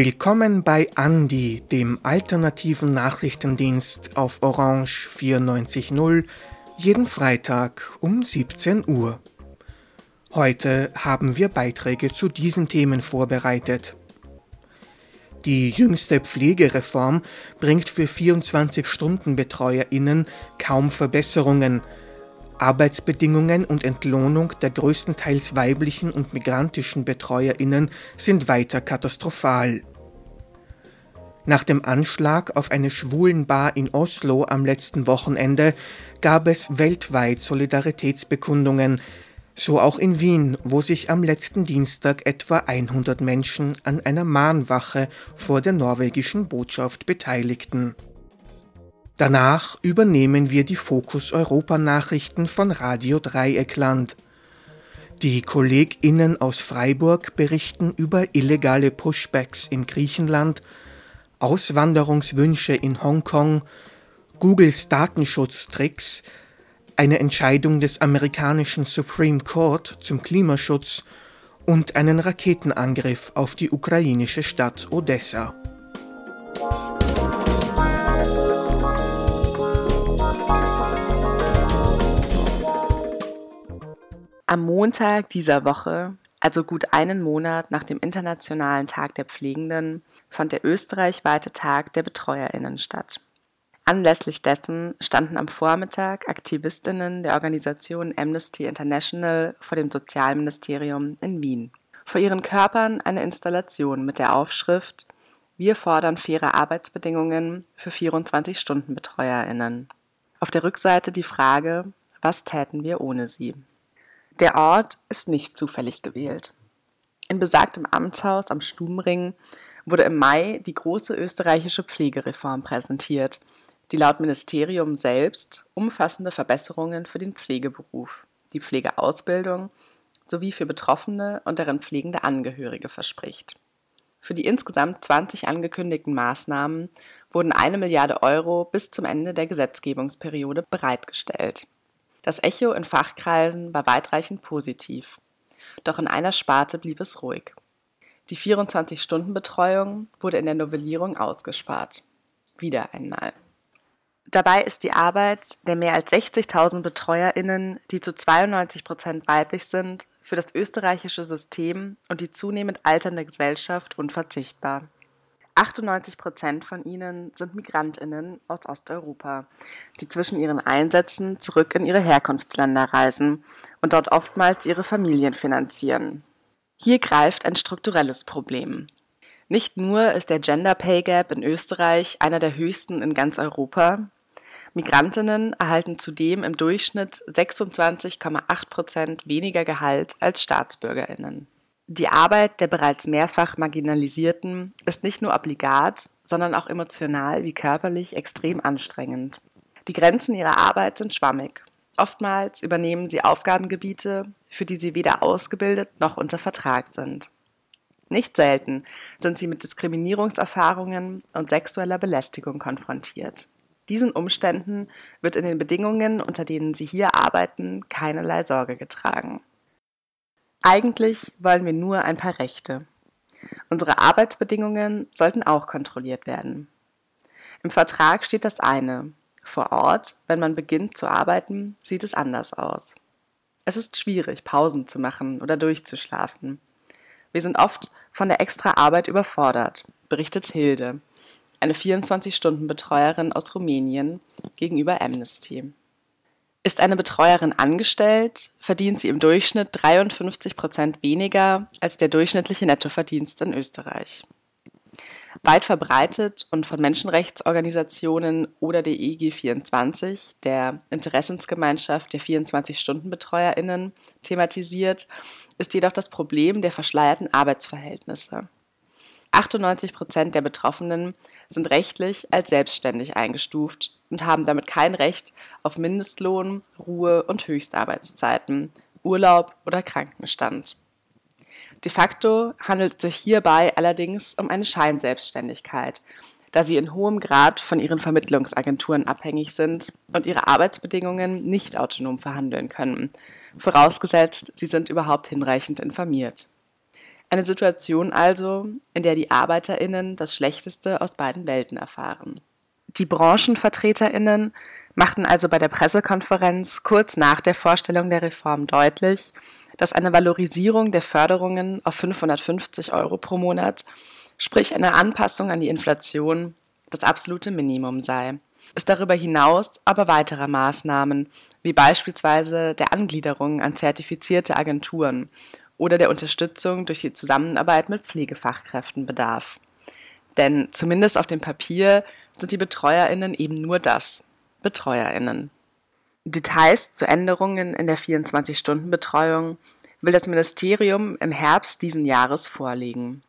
Willkommen bei Andi, dem alternativen Nachrichtendienst auf Orange 94.0, jeden Freitag um 17 Uhr. Heute haben wir Beiträge zu diesen Themen vorbereitet. Die jüngste Pflegereform bringt für 24-Stunden-BetreuerInnen kaum Verbesserungen. Arbeitsbedingungen und Entlohnung der größtenteils weiblichen und migrantischen BetreuerInnen sind weiter katastrophal. Nach dem Anschlag auf eine Schwulenbar in Oslo am letzten Wochenende gab es weltweit Solidaritätsbekundungen, so auch in Wien, wo sich am letzten Dienstag etwa 100 Menschen an einer Mahnwache vor der norwegischen Botschaft beteiligten. Danach übernehmen wir die Fokus Europa Nachrichten von Radio Dreieckland. Die KollegInnen aus Freiburg berichten über illegale Pushbacks in Griechenland, Auswanderungswünsche in Hongkong, Googles Datenschutztricks, eine Entscheidung des amerikanischen Supreme Court zum Klimaschutz und einen Raketenangriff auf die ukrainische Stadt Odessa. Am Montag dieser Woche, also gut einen Monat nach dem Internationalen Tag der Pflegenden, fand der österreichweite Tag der Betreuerinnen statt. Anlässlich dessen standen am Vormittag Aktivistinnen der Organisation Amnesty International vor dem Sozialministerium in Wien. Vor ihren Körpern eine Installation mit der Aufschrift Wir fordern faire Arbeitsbedingungen für 24-Stunden-Betreuerinnen. Auf der Rückseite die Frage, was täten wir ohne sie? Der Ort ist nicht zufällig gewählt. In besagtem Amtshaus am Stubenring wurde im Mai die große österreichische Pflegereform präsentiert – die laut Ministerium selbst umfassende Verbesserungen für den Pflegeberuf, die Pflegeausbildung sowie für Betroffene und deren pflegende Angehörige verspricht. Für die insgesamt 20 angekündigten Maßnahmen wurden eine Milliarde Euro bis zum Ende der Gesetzgebungsperiode bereitgestellt. Das Echo in Fachkreisen war weitreichend positiv. Doch in einer Sparte blieb es ruhig. Die 24-Stunden-Betreuung wurde in der Novellierung ausgespart. Wieder einmal. Dabei ist die Arbeit der mehr als 60.000 BetreuerInnen, die zu 92 Prozent weiblich sind, für das österreichische System und die zunehmend alternde Gesellschaft unverzichtbar. 98 Prozent von ihnen sind MigrantInnen aus Osteuropa, die zwischen ihren Einsätzen zurück in ihre Herkunftsländer reisen und dort oftmals ihre Familien finanzieren. Hier greift ein strukturelles Problem. Nicht nur ist der Gender Pay Gap in Österreich einer der höchsten in ganz Europa, Migrantinnen erhalten zudem im Durchschnitt 26,8 Prozent weniger Gehalt als Staatsbürgerinnen. Die Arbeit der bereits mehrfach Marginalisierten ist nicht nur obligat, sondern auch emotional wie körperlich extrem anstrengend. Die Grenzen ihrer Arbeit sind schwammig. Oftmals übernehmen sie Aufgabengebiete, für die sie weder ausgebildet noch unter Vertrag sind. Nicht selten sind sie mit Diskriminierungserfahrungen und sexueller Belästigung konfrontiert. Diesen Umständen wird in den Bedingungen, unter denen sie hier arbeiten, keinerlei Sorge getragen. Eigentlich wollen wir nur ein paar Rechte. Unsere Arbeitsbedingungen sollten auch kontrolliert werden. Im Vertrag steht das eine. Vor Ort, wenn man beginnt zu arbeiten, sieht es anders aus. Es ist schwierig, Pausen zu machen oder durchzuschlafen. Wir sind oft von der extra Arbeit überfordert, berichtet Hilde, eine 24-Stunden-Betreuerin aus Rumänien, gegenüber Amnesty. Ist eine Betreuerin angestellt, verdient sie im Durchschnitt 53 Prozent weniger als der durchschnittliche Nettoverdienst in Österreich. Weit verbreitet und von Menschenrechtsorganisationen oder der EG24, der Interessensgemeinschaft der 24-Stunden-BetreuerInnen, thematisiert, ist jedoch das Problem der verschleierten Arbeitsverhältnisse. 98 Prozent der Betroffenen sind rechtlich als selbstständig eingestuft und haben damit kein Recht auf Mindestlohn, Ruhe und Höchstarbeitszeiten, Urlaub oder Krankenstand. De facto handelt es sich hierbei allerdings um eine Scheinselbstständigkeit, da sie in hohem Grad von ihren Vermittlungsagenturen abhängig sind und ihre Arbeitsbedingungen nicht autonom verhandeln können, vorausgesetzt, sie sind überhaupt hinreichend informiert. Eine Situation also, in der die Arbeiterinnen das Schlechteste aus beiden Welten erfahren. Die Branchenvertreterinnen machten also bei der Pressekonferenz kurz nach der Vorstellung der Reform deutlich, dass eine Valorisierung der Förderungen auf 550 Euro pro Monat, sprich eine Anpassung an die Inflation, das absolute Minimum sei. Es darüber hinaus aber weitere Maßnahmen, wie beispielsweise der Angliederung an zertifizierte Agenturen oder der Unterstützung durch die Zusammenarbeit mit Pflegefachkräften bedarf. Denn zumindest auf dem Papier sind die Betreuerinnen eben nur das, Betreuerinnen. Details zu Änderungen in der 24-Stunden-Betreuung will das Ministerium im Herbst diesen Jahres vorlegen.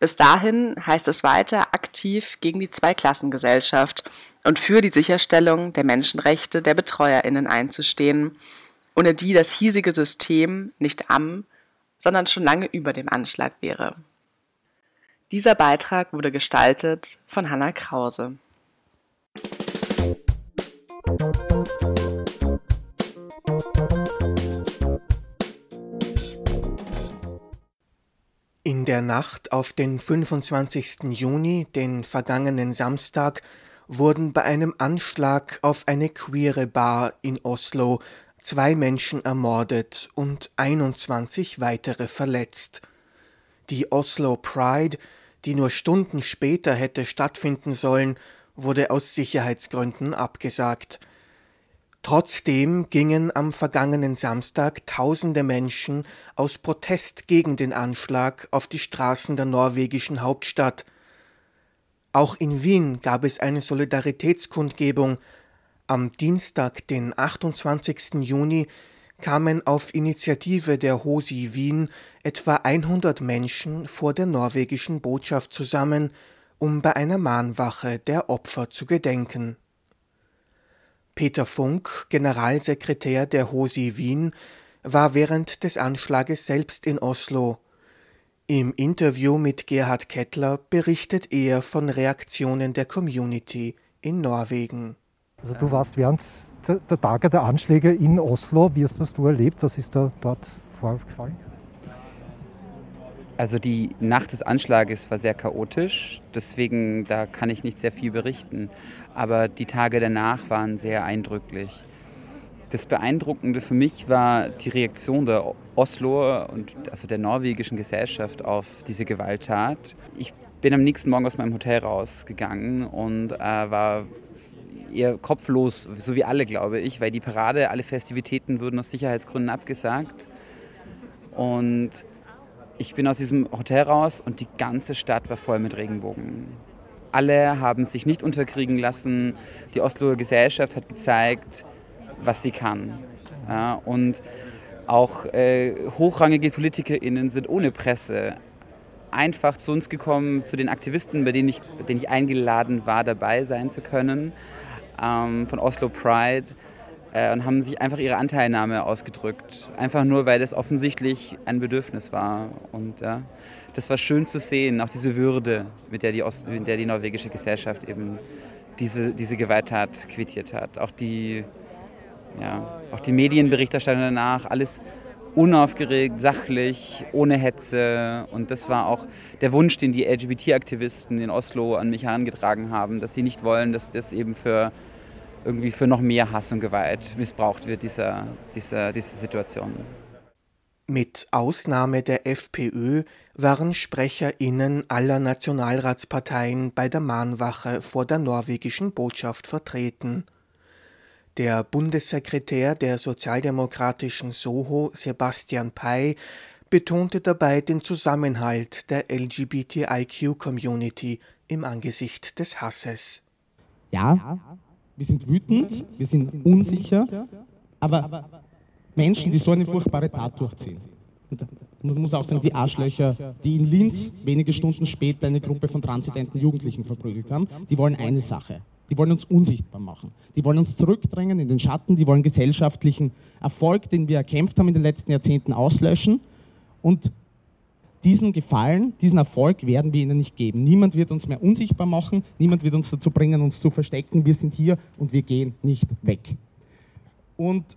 Bis dahin heißt es weiter aktiv gegen die Zweiklassengesellschaft und für die Sicherstellung der Menschenrechte der Betreuerinnen einzustehen, ohne die das hiesige System nicht am, sondern schon lange über dem Anschlag wäre. Dieser Beitrag wurde gestaltet von Hanna Krause. In der Nacht auf den 25. Juni, den vergangenen Samstag, wurden bei einem Anschlag auf eine queere Bar in Oslo zwei Menschen ermordet und 21 weitere verletzt. Die Oslo Pride, die nur Stunden später hätte stattfinden sollen, wurde aus Sicherheitsgründen abgesagt. Trotzdem gingen am vergangenen Samstag tausende Menschen aus Protest gegen den Anschlag auf die Straßen der norwegischen Hauptstadt. Auch in Wien gab es eine Solidaritätskundgebung. Am Dienstag, den 28. Juni, kamen auf Initiative der Hosi Wien etwa 100 Menschen vor der norwegischen Botschaft zusammen, um bei einer Mahnwache der Opfer zu gedenken. Peter Funk, Generalsekretär der HOSI Wien, war während des Anschlages selbst in Oslo. Im Interview mit Gerhard Kettler berichtet er von Reaktionen der Community in Norwegen. Also du warst während der Tage der Anschläge in Oslo. Wie hast das du erlebt? Was ist da dort vorgefallen? Also die Nacht des Anschlages war sehr chaotisch, deswegen da kann ich nicht sehr viel berichten. Aber die Tage danach waren sehr eindrücklich. Das Beeindruckende für mich war die Reaktion der Osloer und also der norwegischen Gesellschaft auf diese Gewalttat. Ich bin am nächsten Morgen aus meinem Hotel rausgegangen und äh, war eher kopflos, so wie alle, glaube ich, weil die Parade, alle Festivitäten wurden aus Sicherheitsgründen abgesagt. Und ich bin aus diesem Hotel raus und die ganze Stadt war voll mit Regenbogen. Alle haben sich nicht unterkriegen lassen. Die Osloer Gesellschaft hat gezeigt, was sie kann. Ja, und auch äh, hochrangige PolitikerInnen sind ohne Presse einfach zu uns gekommen, zu den Aktivisten, bei denen ich, bei denen ich eingeladen war, dabei sein zu können, ähm, von Oslo Pride äh, und haben sich einfach ihre Anteilnahme ausgedrückt. Einfach nur, weil das offensichtlich ein Bedürfnis war. Und ja, das war schön zu sehen, auch diese Würde, mit der die, Ost mit der die norwegische Gesellschaft eben diese, diese Gewalttat quittiert hat. Auch die, ja, auch die Medienberichterstattung danach, alles unaufgeregt, sachlich, ohne Hetze. Und das war auch der Wunsch, den die LGBT-Aktivisten in Oslo an mich herangetragen haben, dass sie nicht wollen, dass das eben für irgendwie für noch mehr Hass und Gewalt missbraucht wird, dieser, dieser, diese Situation. Mit Ausnahme der FPÖ waren SprecherInnen aller Nationalratsparteien bei der Mahnwache vor der norwegischen Botschaft vertreten. Der Bundessekretär der sozialdemokratischen Soho, Sebastian Pei, betonte dabei den Zusammenhalt der LGBTIQ-Community im Angesicht des Hasses. Ja, wir sind wütend, wir sind unsicher, aber Menschen, die so eine furchtbare Tat durchziehen. Und man muss auch sagen, die Arschlöcher, die in Linz wenige Stunden später eine Gruppe von transidenten Jugendlichen verprügelt haben, die wollen eine Sache. Die wollen uns unsichtbar machen. Die wollen uns zurückdrängen in den Schatten. Die wollen gesellschaftlichen Erfolg, den wir erkämpft haben in den letzten Jahrzehnten, auslöschen. Und diesen Gefallen, diesen Erfolg werden wir ihnen nicht geben. Niemand wird uns mehr unsichtbar machen, niemand wird uns dazu bringen, uns zu verstecken. Wir sind hier und wir gehen nicht weg. Und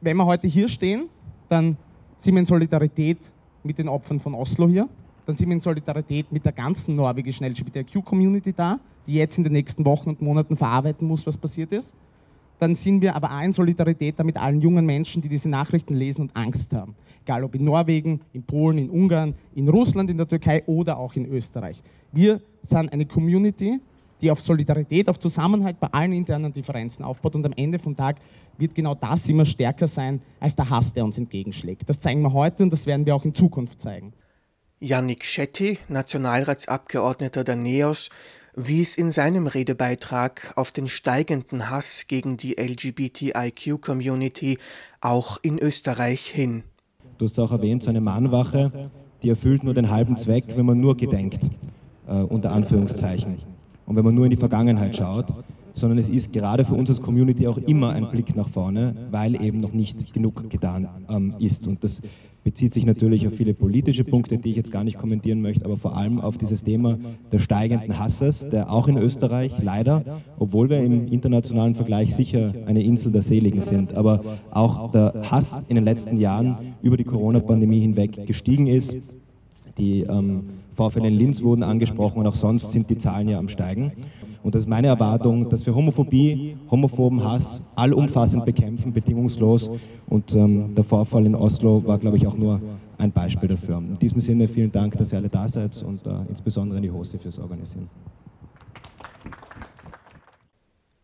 wenn wir heute hier stehen, dann sind wir in Solidarität mit den Opfern von Oslo hier. Dann sind wir in Solidarität mit der ganzen norwegischen LGBTQ-Community da, die jetzt in den nächsten Wochen und Monaten verarbeiten muss, was passiert ist. Dann sind wir aber auch in Solidarität mit allen jungen Menschen, die diese Nachrichten lesen und Angst haben. Egal ob in Norwegen, in Polen, in Ungarn, in Russland, in der Türkei oder auch in Österreich. Wir sind eine Community, die auf Solidarität, auf Zusammenhalt bei allen internen Differenzen aufbaut und am Ende vom Tag wird genau das immer stärker sein als der Hass, der uns entgegenschlägt. Das zeigen wir heute und das werden wir auch in Zukunft zeigen. Yannick Shetty, Nationalratsabgeordneter der NEOS, wies in seinem Redebeitrag auf den steigenden Hass gegen die LGBTIQ-Community auch in Österreich hin. Du hast auch erwähnt, so eine Mahnwache, die erfüllt nur den halben Zweck, wenn man nur gedenkt, äh, unter Anführungszeichen. Und wenn man nur in die Vergangenheit schaut, sondern es ist gerade für uns als Community auch immer ein Blick nach vorne, weil eben noch nicht genug getan ähm, ist. Und das bezieht sich natürlich auf viele politische Punkte, die ich jetzt gar nicht kommentieren möchte, aber vor allem auf dieses Thema des steigenden Hasses, der auch in Österreich leider, obwohl wir im internationalen Vergleich sicher eine Insel der Seligen sind, aber auch der Hass in den letzten Jahren über die Corona-Pandemie hinweg gestiegen ist. Die ähm, Vorfälle in Linz wurden angesprochen und auch sonst sind die Zahlen ja am Steigen. Und das ist meine Erwartung, dass wir Homophobie, homophoben Hass allumfassend bekämpfen, bedingungslos. Und ähm, der Vorfall in Oslo war, glaube ich, auch nur ein Beispiel dafür. In diesem Sinne vielen Dank, dass ihr alle da seid und äh, insbesondere an die Hoste fürs Organisieren.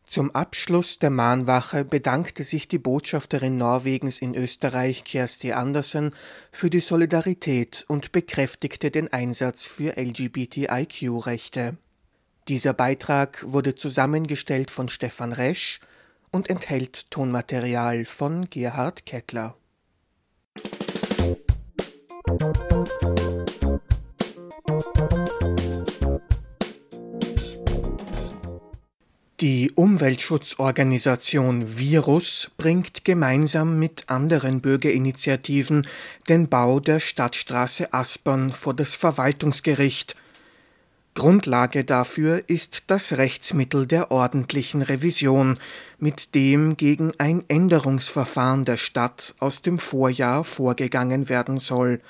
Zum Abschluss der Mahnwache bedankte sich die Botschafterin Norwegens in Österreich, Kersti Andersen, für die Solidarität und bekräftigte den Einsatz für LGBTIQ-Rechte. Dieser Beitrag wurde zusammengestellt von Stefan Resch und enthält Tonmaterial von Gerhard Kettler. Die Umweltschutzorganisation Virus bringt gemeinsam mit anderen Bürgerinitiativen den Bau der Stadtstraße Aspern vor das Verwaltungsgericht – Grundlage dafür ist das Rechtsmittel der ordentlichen Revision, mit dem gegen ein Änderungsverfahren der Stadt aus dem Vorjahr vorgegangen werden soll.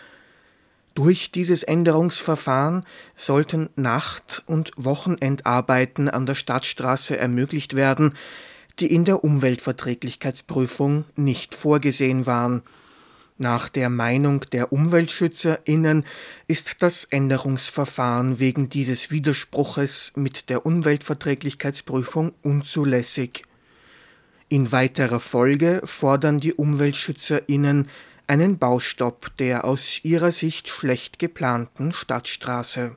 Durch dieses Änderungsverfahren sollten Nacht- und Wochenendarbeiten an der Stadtstraße ermöglicht werden, die in der Umweltverträglichkeitsprüfung nicht vorgesehen waren nach der Meinung der UmweltschützerInnen ist das Änderungsverfahren wegen dieses Widerspruches mit der Umweltverträglichkeitsprüfung unzulässig. In weiterer Folge fordern die UmweltschützerInnen einen Baustopp der aus ihrer Sicht schlecht geplanten Stadtstraße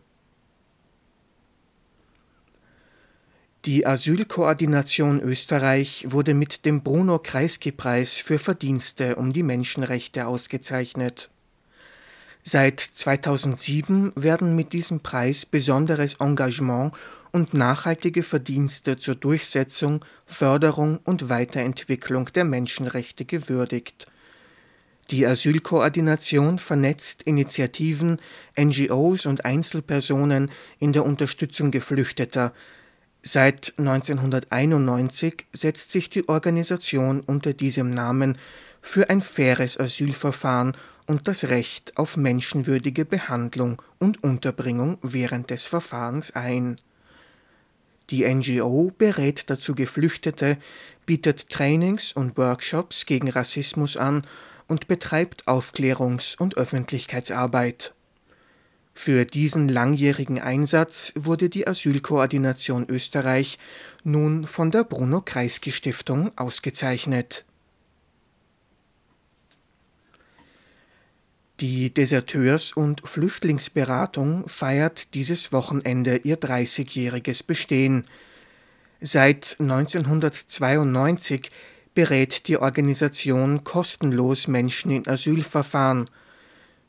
Die Asylkoordination Österreich wurde mit dem Bruno Kreisky-Preis für Verdienste um die Menschenrechte ausgezeichnet. Seit 2007 werden mit diesem Preis besonderes Engagement und nachhaltige Verdienste zur Durchsetzung, Förderung und Weiterentwicklung der Menschenrechte gewürdigt. Die Asylkoordination vernetzt Initiativen, NGOs und Einzelpersonen in der Unterstützung Geflüchteter, Seit 1991 setzt sich die Organisation unter diesem Namen für ein faires Asylverfahren und das Recht auf menschenwürdige Behandlung und Unterbringung während des Verfahrens ein. Die NGO berät dazu Geflüchtete, bietet Trainings und Workshops gegen Rassismus an und betreibt Aufklärungs- und Öffentlichkeitsarbeit. Für diesen langjährigen Einsatz wurde die Asylkoordination Österreich nun von der Bruno Kreisky Stiftung ausgezeichnet. Die Deserteurs- und Flüchtlingsberatung feiert dieses Wochenende ihr 30-jähriges Bestehen. Seit 1992 berät die Organisation kostenlos Menschen in Asylverfahren –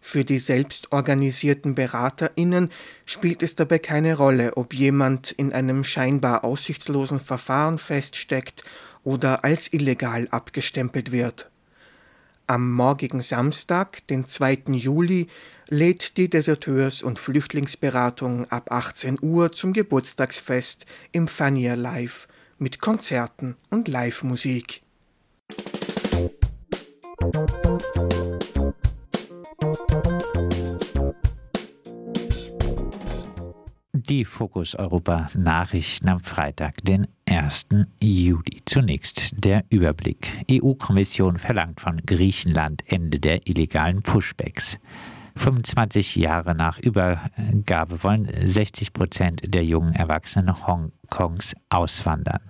für die selbstorganisierten BeraterInnen spielt es dabei keine Rolle, ob jemand in einem scheinbar aussichtslosen Verfahren feststeckt oder als illegal abgestempelt wird. Am morgigen Samstag, den 2. Juli, lädt die Deserteurs- und Flüchtlingsberatung ab 18 Uhr zum Geburtstagsfest im Fanier Live mit Konzerten und Live-Musik. Die Fokus Europa Nachrichten am Freitag, den 1. Juli. Zunächst der Überblick. EU-Kommission verlangt von Griechenland Ende der illegalen Pushbacks. 25 Jahre nach Übergabe wollen 60 Prozent der jungen Erwachsenen Hongkongs auswandern.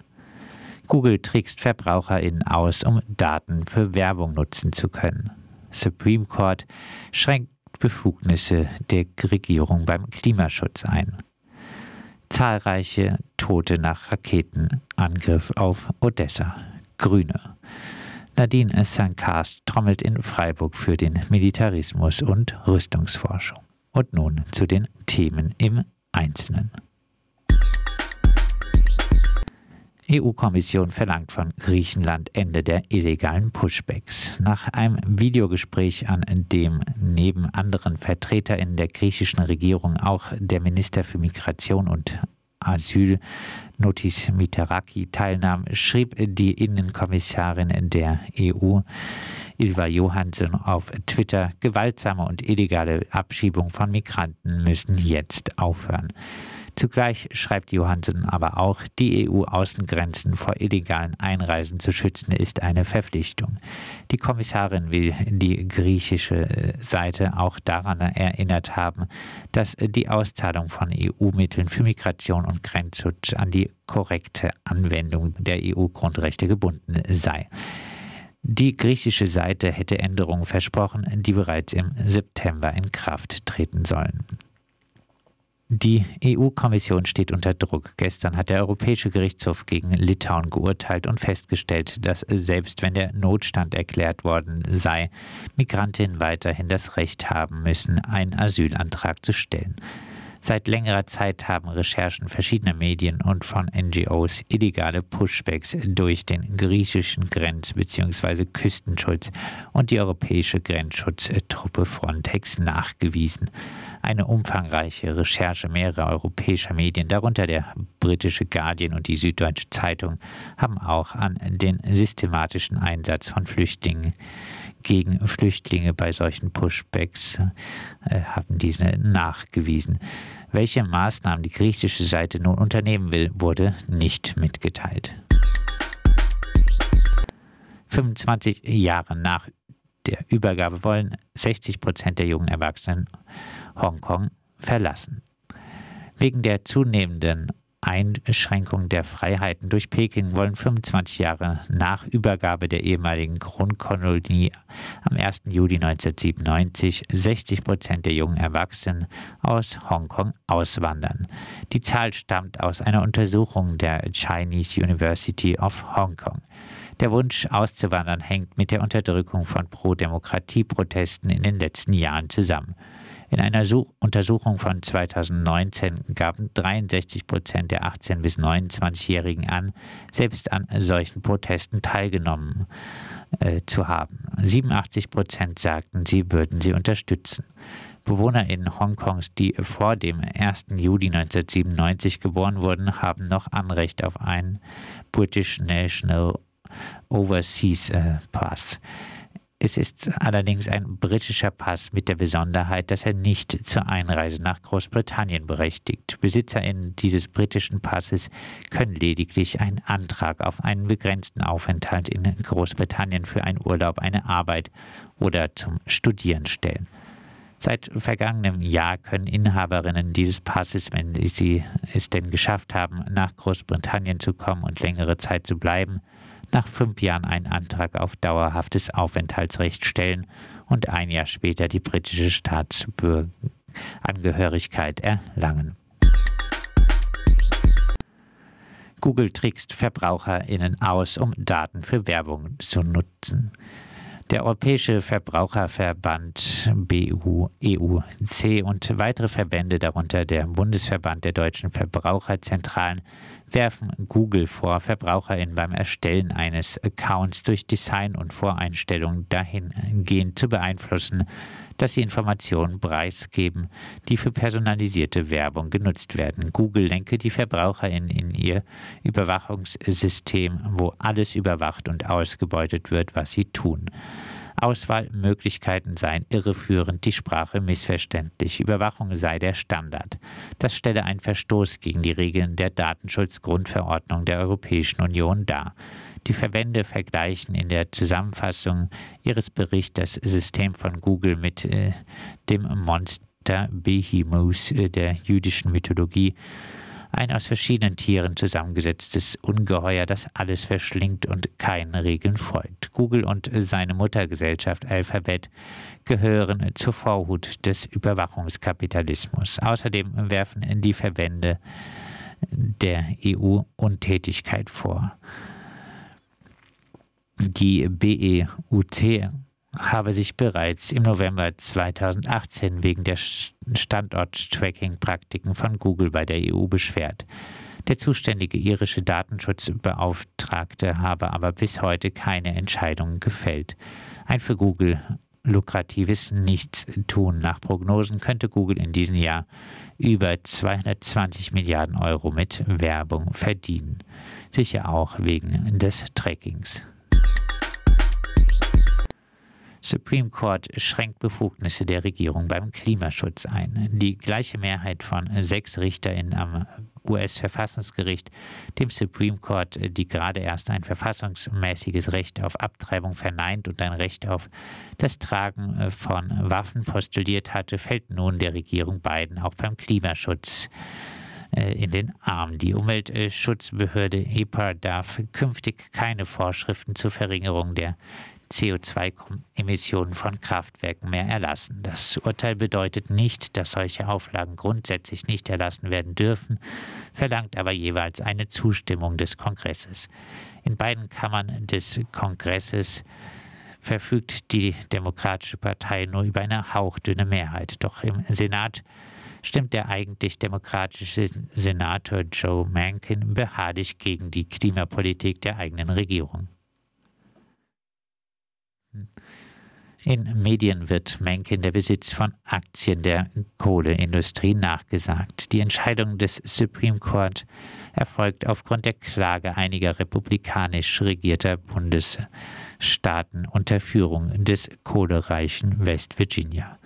Google trickst VerbraucherInnen aus, um Daten für Werbung nutzen zu können. Supreme Court schränkt Befugnisse der Regierung beim Klimaschutz ein. Zahlreiche Tote nach Raketenangriff auf Odessa. Grüne. Nadine Sankast trommelt in Freiburg für den Militarismus und Rüstungsforschung. Und nun zu den Themen im Einzelnen. EU-Kommission verlangt von Griechenland Ende der illegalen Pushbacks. Nach einem Videogespräch, an dem neben anderen VertreterInnen der griechischen Regierung auch der Minister für Migration und Asyl Notis Miteraki teilnahm, schrieb die Innenkommissarin der EU, Ilva Johansson, auf Twitter, gewaltsame und illegale Abschiebung von Migranten müssen jetzt aufhören. Zugleich schreibt Johansen aber auch, die EU-Außengrenzen vor illegalen Einreisen zu schützen, ist eine Verpflichtung. Die Kommissarin will die griechische äh, Seite auch daran erinnert haben, dass die Auszahlung von EU-Mitteln für Migration und Grenzschutz an die korrekte Anwendung der EU-Grundrechte gebunden sei. Die griechische Seite hätte Änderungen versprochen, die bereits im September in Kraft treten sollen. Die EU-Kommission steht unter Druck. Gestern hat der Europäische Gerichtshof gegen Litauen geurteilt und festgestellt, dass selbst wenn der Notstand erklärt worden sei, Migrantinnen weiterhin das Recht haben müssen, einen Asylantrag zu stellen. Seit längerer Zeit haben Recherchen verschiedener Medien und von NGOs illegale Pushbacks durch den griechischen Grenz- bzw. Küstenschutz und die europäische Grenzschutztruppe Frontex nachgewiesen. Eine umfangreiche Recherche mehrerer europäischer Medien, darunter der britische Guardian und die Süddeutsche Zeitung, haben auch an den systematischen Einsatz von Flüchtlingen gegen Flüchtlinge bei solchen Pushbacks äh, haben diese nachgewiesen. Welche Maßnahmen die griechische Seite nun unternehmen will, wurde nicht mitgeteilt. 25 Jahre nach der Übergabe wollen 60 Prozent der jungen Erwachsenen Hongkong verlassen. Wegen der zunehmenden Einschränkung der Freiheiten durch Peking wollen 25 Jahre nach Übergabe der ehemaligen Grundkolonie am 1. Juli 1997 60 Prozent der jungen Erwachsenen aus Hongkong auswandern. Die Zahl stammt aus einer Untersuchung der Chinese University of Hong Kong. Der Wunsch auszuwandern hängt mit der Unterdrückung von Pro-Demokratie-Protesten in den letzten Jahren zusammen. In einer Such Untersuchung von 2019 gaben 63 Prozent der 18- bis 29-Jährigen an, selbst an solchen Protesten teilgenommen äh, zu haben. 87 Prozent sagten, sie würden sie unterstützen. Bewohner in Hongkongs, die vor dem 1. Juli 1997 geboren wurden, haben noch Anrecht auf einen British National Overseas äh, Pass. Es ist allerdings ein britischer Pass mit der Besonderheit, dass er nicht zur Einreise nach Großbritannien berechtigt. BesitzerInnen dieses britischen Passes können lediglich einen Antrag auf einen begrenzten Aufenthalt in Großbritannien für einen Urlaub, eine Arbeit oder zum Studieren stellen. Seit vergangenem Jahr können Inhaberinnen dieses Passes, wenn sie es denn geschafft haben, nach Großbritannien zu kommen und längere Zeit zu bleiben, nach fünf Jahren einen Antrag auf dauerhaftes Aufenthaltsrecht stellen und ein Jahr später die britische Staatsangehörigkeit erlangen. Google trickst VerbraucherInnen aus, um Daten für Werbung zu nutzen. Der Europäische Verbraucherverband BU-EUC und weitere Verbände, darunter der Bundesverband der deutschen Verbraucherzentralen, werfen Google vor, VerbraucherInnen beim Erstellen eines Accounts durch Design und Voreinstellungen dahingehend zu beeinflussen, dass sie Informationen preisgeben, die für personalisierte Werbung genutzt werden. Google lenke die VerbraucherInnen in ihr Überwachungssystem, wo alles überwacht und ausgebeutet wird, was sie tun. Auswahlmöglichkeiten seien irreführend, die Sprache missverständlich, Überwachung sei der Standard. Das stelle einen Verstoß gegen die Regeln der Datenschutzgrundverordnung der Europäischen Union dar. Die Verbände vergleichen in der Zusammenfassung ihres Berichts das System von Google mit äh, dem Monster Behemoth äh, der jüdischen Mythologie ein aus verschiedenen Tieren zusammengesetztes Ungeheuer, das alles verschlingt und keinen Regeln folgt. Google und seine Muttergesellschaft Alphabet gehören zur Vorhut des Überwachungskapitalismus. Außerdem werfen die Verbände der EU Untätigkeit vor. Die BEUC habe sich bereits im November 2018 wegen der Standort-Tracking-Praktiken von Google bei der EU beschwert. Der zuständige irische Datenschutzbeauftragte habe aber bis heute keine Entscheidungen gefällt. Ein für Google lukratives Nichtstun. Nach Prognosen könnte Google in diesem Jahr über 220 Milliarden Euro mit Werbung verdienen. Sicher auch wegen des Trackings. Supreme Court schränkt Befugnisse der Regierung beim Klimaschutz ein. Die gleiche Mehrheit von sechs RichterInnen am US-Verfassungsgericht, dem Supreme Court, die gerade erst ein verfassungsmäßiges Recht auf Abtreibung verneint und ein Recht auf das Tragen von Waffen postuliert hatte, fällt nun der Regierung Biden auch beim Klimaschutz äh, in den Arm. Die Umweltschutzbehörde EPA darf künftig keine Vorschriften zur Verringerung der CO2-Emissionen von Kraftwerken mehr erlassen. Das Urteil bedeutet nicht, dass solche Auflagen grundsätzlich nicht erlassen werden dürfen, verlangt aber jeweils eine Zustimmung des Kongresses. In beiden Kammern des Kongresses verfügt die Demokratische Partei nur über eine hauchdünne Mehrheit. Doch im Senat stimmt der eigentlich demokratische Senator Joe Manchin beharrlich gegen die Klimapolitik der eigenen Regierung. In Medien wird Mencken der Besitz von Aktien der Kohleindustrie nachgesagt. Die Entscheidung des Supreme Court erfolgt aufgrund der Klage einiger republikanisch regierter Bundesstaaten unter Führung des kohlereichen West Virginia.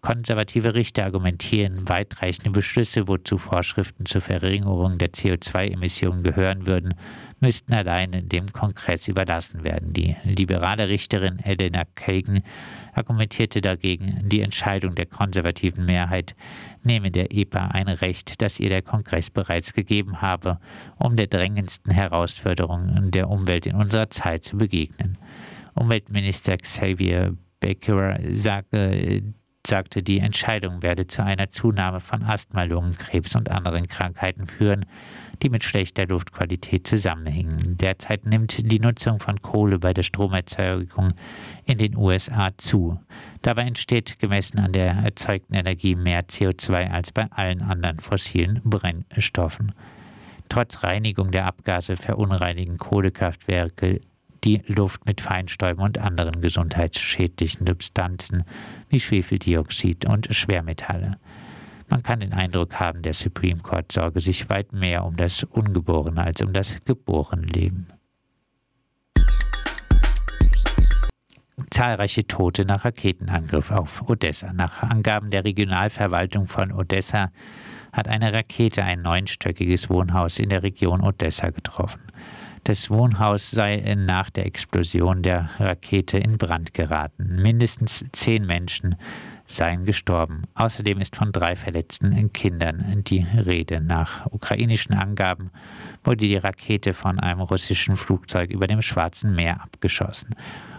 Konservative Richter argumentieren, weitreichende Beschlüsse, wozu Vorschriften zur Verringerung der CO2-Emissionen gehören würden, müssten alleine dem Kongress überlassen werden. Die liberale Richterin Elena Kagan argumentierte dagegen, die Entscheidung der konservativen Mehrheit nehme der EPA ein Recht, das ihr der Kongress bereits gegeben habe, um der drängendsten Herausforderung der Umwelt in unserer Zeit zu begegnen. Umweltminister Xavier Becker sagte, sagte, die Entscheidung werde zu einer Zunahme von Asthma, Lungenkrebs und anderen Krankheiten führen, die mit schlechter Luftqualität zusammenhängen. Derzeit nimmt die Nutzung von Kohle bei der Stromerzeugung in den USA zu. Dabei entsteht gemessen an der erzeugten Energie mehr CO2 als bei allen anderen fossilen Brennstoffen. Trotz Reinigung der Abgase verunreinigen Kohlekraftwerke die Luft mit Feinstäuben und anderen gesundheitsschädlichen Substanzen wie Schwefeldioxid und Schwermetalle. Man kann den Eindruck haben, der Supreme Court sorge sich weit mehr um das ungeborene als um das geborene Leben. Zahlreiche Tote nach Raketenangriff auf Odessa. Nach Angaben der Regionalverwaltung von Odessa hat eine Rakete ein neunstöckiges Wohnhaus in der Region Odessa getroffen. Das Wohnhaus sei nach der Explosion der Rakete in Brand geraten. Mindestens zehn Menschen seien gestorben. Außerdem ist von drei verletzten Kindern die Rede. Nach ukrainischen Angaben wurde die Rakete von einem russischen Flugzeug über dem Schwarzen Meer abgeschossen.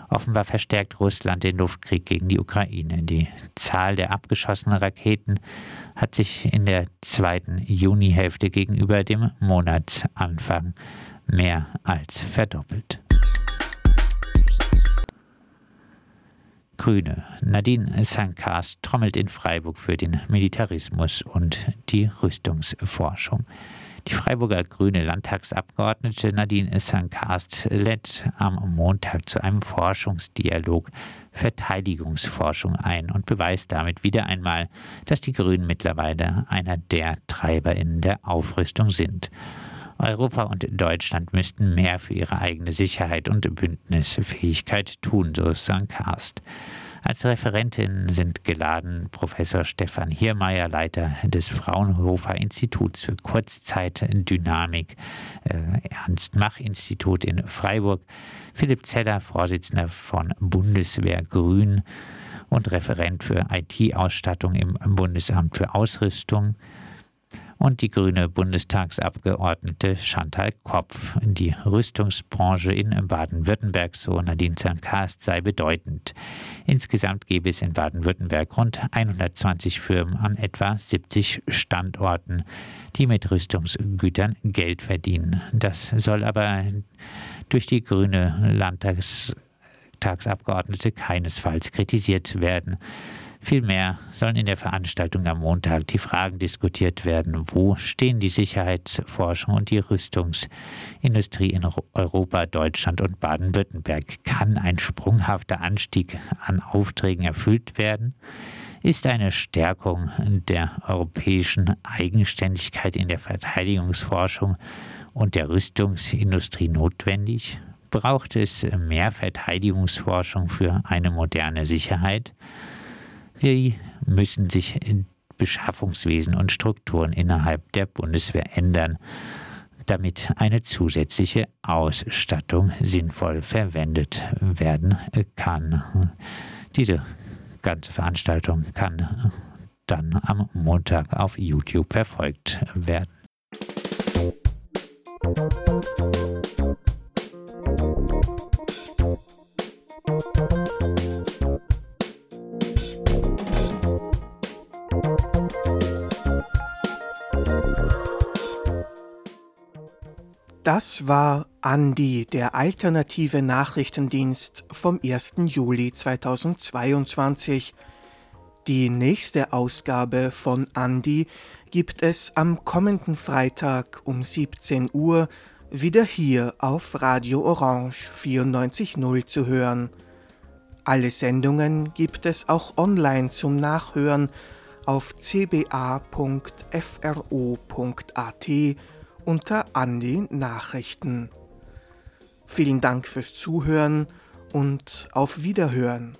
Offenbar verstärkt Russland den Luftkrieg gegen die Ukraine. Die Zahl der abgeschossenen Raketen hat sich in der zweiten Junihälfte gegenüber dem Monatsanfang mehr als verdoppelt. Grüne. Nadine Sankast trommelt in Freiburg für den Militarismus und die Rüstungsforschung. Die Freiburger grüne Landtagsabgeordnete Nadine Sankast lädt am Montag zu einem Forschungsdialog Verteidigungsforschung ein und beweist damit wieder einmal, dass die Grünen mittlerweile einer der TreiberInnen der Aufrüstung sind. Europa und Deutschland müssten mehr für ihre eigene Sicherheit und Bündnisfähigkeit tun, so Sankarst. Als Referentin sind geladen Professor Stefan Hiermeier, Leiter des Fraunhofer Instituts für Kurzzeitdynamik, äh, Ernst-Mach-Institut in Freiburg, Philipp Zeller, Vorsitzender von Bundeswehr Grün und Referent für IT-Ausstattung im Bundesamt für Ausrüstung, und die grüne Bundestagsabgeordnete Chantal Kopf. Die Rüstungsbranche in Baden-Württemberg, so Nadine Zankast, sei bedeutend. Insgesamt gäbe es in Baden-Württemberg rund 120 Firmen an etwa 70 Standorten, die mit Rüstungsgütern Geld verdienen. Das soll aber durch die grüne Landtagsabgeordnete keinesfalls kritisiert werden. Vielmehr sollen in der Veranstaltung am Montag die Fragen diskutiert werden, wo stehen die Sicherheitsforschung und die Rüstungsindustrie in Europa, Deutschland und Baden-Württemberg? Kann ein sprunghafter Anstieg an Aufträgen erfüllt werden? Ist eine Stärkung der europäischen Eigenständigkeit in der Verteidigungsforschung und der Rüstungsindustrie notwendig? Braucht es mehr Verteidigungsforschung für eine moderne Sicherheit? Wie müssen sich Beschaffungswesen und Strukturen innerhalb der Bundeswehr ändern, damit eine zusätzliche Ausstattung sinnvoll verwendet werden kann. Diese ganze Veranstaltung kann dann am Montag auf YouTube verfolgt werden. Das war Andi, der alternative Nachrichtendienst vom 1. Juli 2022. Die nächste Ausgabe von Andi gibt es am kommenden Freitag um 17 Uhr wieder hier auf Radio Orange 94.0 zu hören. Alle Sendungen gibt es auch online zum Nachhören auf cba.fro.at unter Andi Nachrichten. Vielen Dank fürs Zuhören und auf Wiederhören.